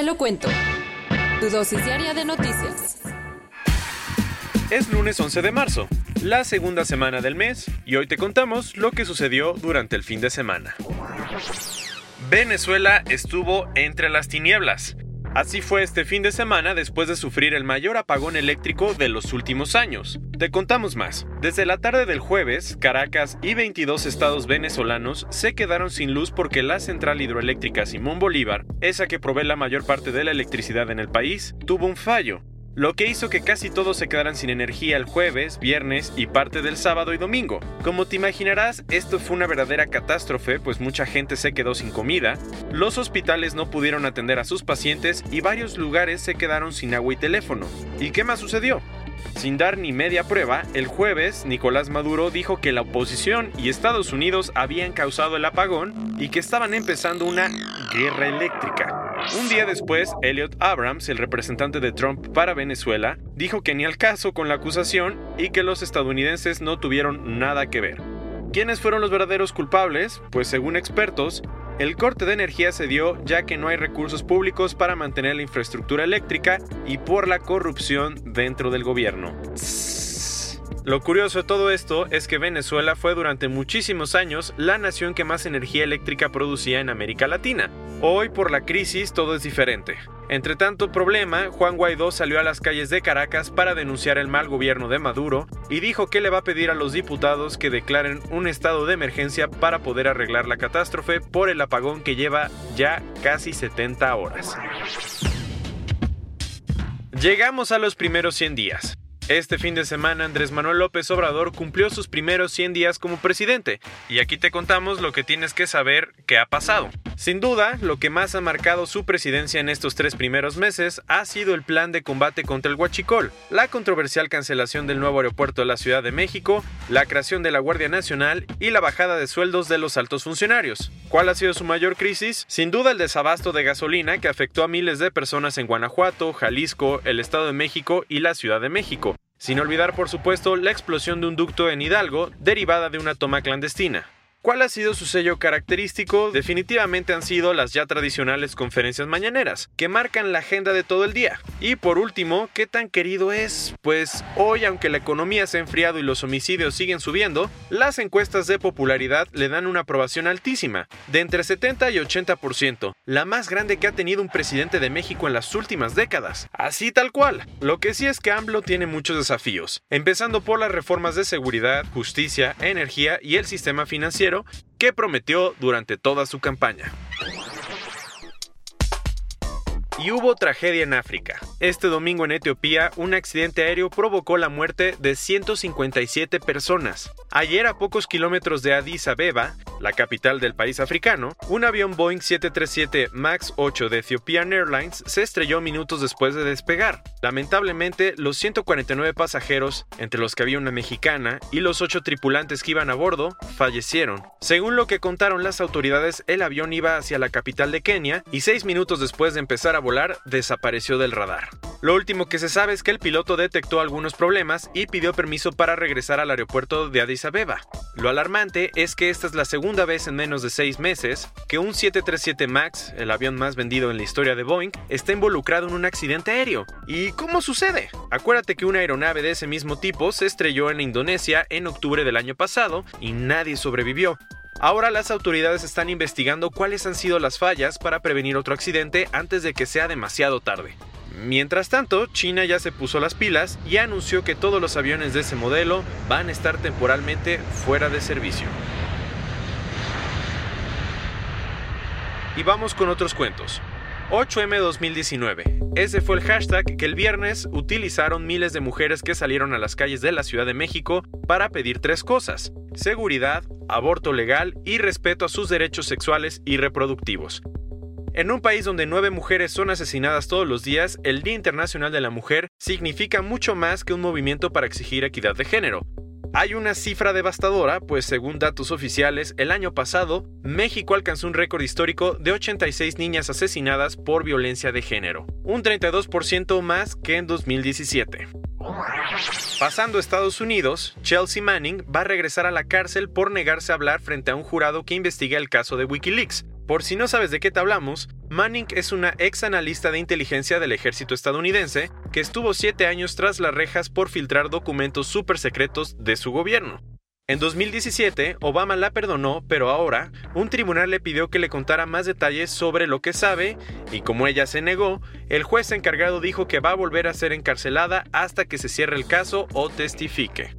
Te lo cuento. Tu dosis diaria de noticias. Es lunes 11 de marzo, la segunda semana del mes, y hoy te contamos lo que sucedió durante el fin de semana. Venezuela estuvo entre las tinieblas. Así fue este fin de semana después de sufrir el mayor apagón eléctrico de los últimos años. Te contamos más. Desde la tarde del jueves, Caracas y 22 estados venezolanos se quedaron sin luz porque la central hidroeléctrica Simón Bolívar, esa que provee la mayor parte de la electricidad en el país, tuvo un fallo lo que hizo que casi todos se quedaran sin energía el jueves, viernes y parte del sábado y domingo. Como te imaginarás, esto fue una verdadera catástrofe, pues mucha gente se quedó sin comida, los hospitales no pudieron atender a sus pacientes y varios lugares se quedaron sin agua y teléfono. ¿Y qué más sucedió? Sin dar ni media prueba, el jueves Nicolás Maduro dijo que la oposición y Estados Unidos habían causado el apagón y que estaban empezando una guerra eléctrica. Un día después, Elliot Abrams, el representante de Trump para Venezuela, dijo que ni al caso con la acusación y que los estadounidenses no tuvieron nada que ver. ¿Quiénes fueron los verdaderos culpables? Pues según expertos, el corte de energía se dio ya que no hay recursos públicos para mantener la infraestructura eléctrica y por la corrupción dentro del gobierno. Lo curioso de todo esto es que Venezuela fue durante muchísimos años la nación que más energía eléctrica producía en América Latina. Hoy por la crisis todo es diferente. Entre tanto problema, Juan Guaidó salió a las calles de Caracas para denunciar el mal gobierno de Maduro y dijo que le va a pedir a los diputados que declaren un estado de emergencia para poder arreglar la catástrofe por el apagón que lleva ya casi 70 horas. Llegamos a los primeros 100 días. Este fin de semana Andrés Manuel López Obrador cumplió sus primeros 100 días como presidente y aquí te contamos lo que tienes que saber que ha pasado. Sin duda, lo que más ha marcado su presidencia en estos tres primeros meses ha sido el plan de combate contra el huachicol, la controversial cancelación del nuevo aeropuerto de la Ciudad de México, la creación de la Guardia Nacional y la bajada de sueldos de los altos funcionarios. ¿Cuál ha sido su mayor crisis? Sin duda el desabasto de gasolina que afectó a miles de personas en Guanajuato, Jalisco, el Estado de México y la Ciudad de México. Sin olvidar, por supuesto, la explosión de un ducto en Hidalgo derivada de una toma clandestina. ¿Cuál ha sido su sello característico? Definitivamente han sido las ya tradicionales conferencias mañaneras, que marcan la agenda de todo el día. Y por último, ¿qué tan querido es? Pues hoy, aunque la economía se ha enfriado y los homicidios siguen subiendo, las encuestas de popularidad le dan una aprobación altísima, de entre 70 y 80%, la más grande que ha tenido un presidente de México en las últimas décadas. Así tal cual. Lo que sí es que AMLO tiene muchos desafíos, empezando por las reformas de seguridad, justicia, energía y el sistema financiero que prometió durante toda su campaña. Y hubo tragedia en África. Este domingo en Etiopía, un accidente aéreo provocó la muerte de 157 personas. Ayer, a pocos kilómetros de Addis Abeba, la capital del país africano, un avión Boeing 737 MAX 8 de Ethiopian Airlines se estrelló minutos después de despegar. Lamentablemente, los 149 pasajeros, entre los que había una mexicana, y los 8 tripulantes que iban a bordo, fallecieron. Según lo que contaron las autoridades, el avión iba hacia la capital de Kenia y 6 minutos después de empezar a desapareció del radar. Lo último que se sabe es que el piloto detectó algunos problemas y pidió permiso para regresar al aeropuerto de Addis Abeba. Lo alarmante es que esta es la segunda vez en menos de seis meses que un 737 MAX, el avión más vendido en la historia de Boeing, está involucrado en un accidente aéreo. ¿Y cómo sucede? Acuérdate que una aeronave de ese mismo tipo se estrelló en Indonesia en octubre del año pasado y nadie sobrevivió. Ahora las autoridades están investigando cuáles han sido las fallas para prevenir otro accidente antes de que sea demasiado tarde. Mientras tanto, China ya se puso las pilas y anunció que todos los aviones de ese modelo van a estar temporalmente fuera de servicio. Y vamos con otros cuentos. 8M 2019. Ese fue el hashtag que el viernes utilizaron miles de mujeres que salieron a las calles de la Ciudad de México para pedir tres cosas. Seguridad, aborto legal y respeto a sus derechos sexuales y reproductivos. En un país donde nueve mujeres son asesinadas todos los días, el Día Internacional de la Mujer significa mucho más que un movimiento para exigir equidad de género. Hay una cifra devastadora, pues según datos oficiales, el año pasado, México alcanzó un récord histórico de 86 niñas asesinadas por violencia de género, un 32% más que en 2017. Pasando a Estados Unidos, Chelsea Manning va a regresar a la cárcel por negarse a hablar frente a un jurado que investiga el caso de Wikileaks. Por si no sabes de qué te hablamos, Manning es una ex analista de inteligencia del ejército estadounidense que estuvo siete años tras las rejas por filtrar documentos súper secretos de su gobierno. En 2017, Obama la perdonó, pero ahora, un tribunal le pidió que le contara más detalles sobre lo que sabe, y como ella se negó, el juez encargado dijo que va a volver a ser encarcelada hasta que se cierre el caso o testifique.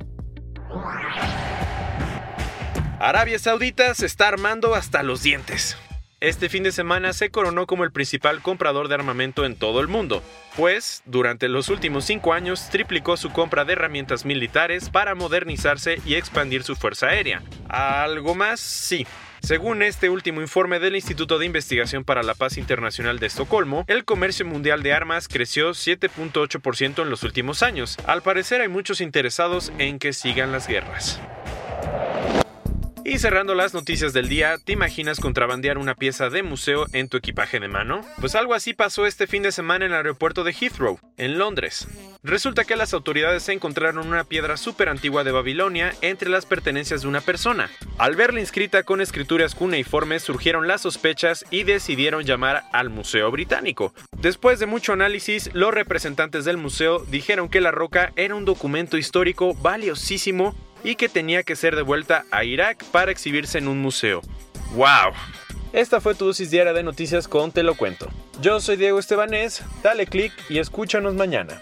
Arabia Saudita se está armando hasta los dientes. Este fin de semana se coronó como el principal comprador de armamento en todo el mundo, pues durante los últimos cinco años triplicó su compra de herramientas militares para modernizarse y expandir su fuerza aérea. ¿Algo más? Sí. Según este último informe del Instituto de Investigación para la Paz Internacional de Estocolmo, el comercio mundial de armas creció 7.8% en los últimos años. Al parecer hay muchos interesados en que sigan las guerras. Y cerrando las noticias del día, ¿te imaginas contrabandear una pieza de museo en tu equipaje de mano? Pues algo así pasó este fin de semana en el aeropuerto de Heathrow, en Londres. Resulta que las autoridades encontraron una piedra súper antigua de Babilonia entre las pertenencias de una persona. Al verla inscrita con escrituras cuneiformes surgieron las sospechas y decidieron llamar al Museo Británico. Después de mucho análisis, los representantes del museo dijeron que la roca era un documento histórico valiosísimo y que tenía que ser devuelta a Irak para exhibirse en un museo. ¡Wow! Esta fue tu dosis diaria de noticias con Te lo cuento. Yo soy Diego Estebanés, dale click y escúchanos mañana.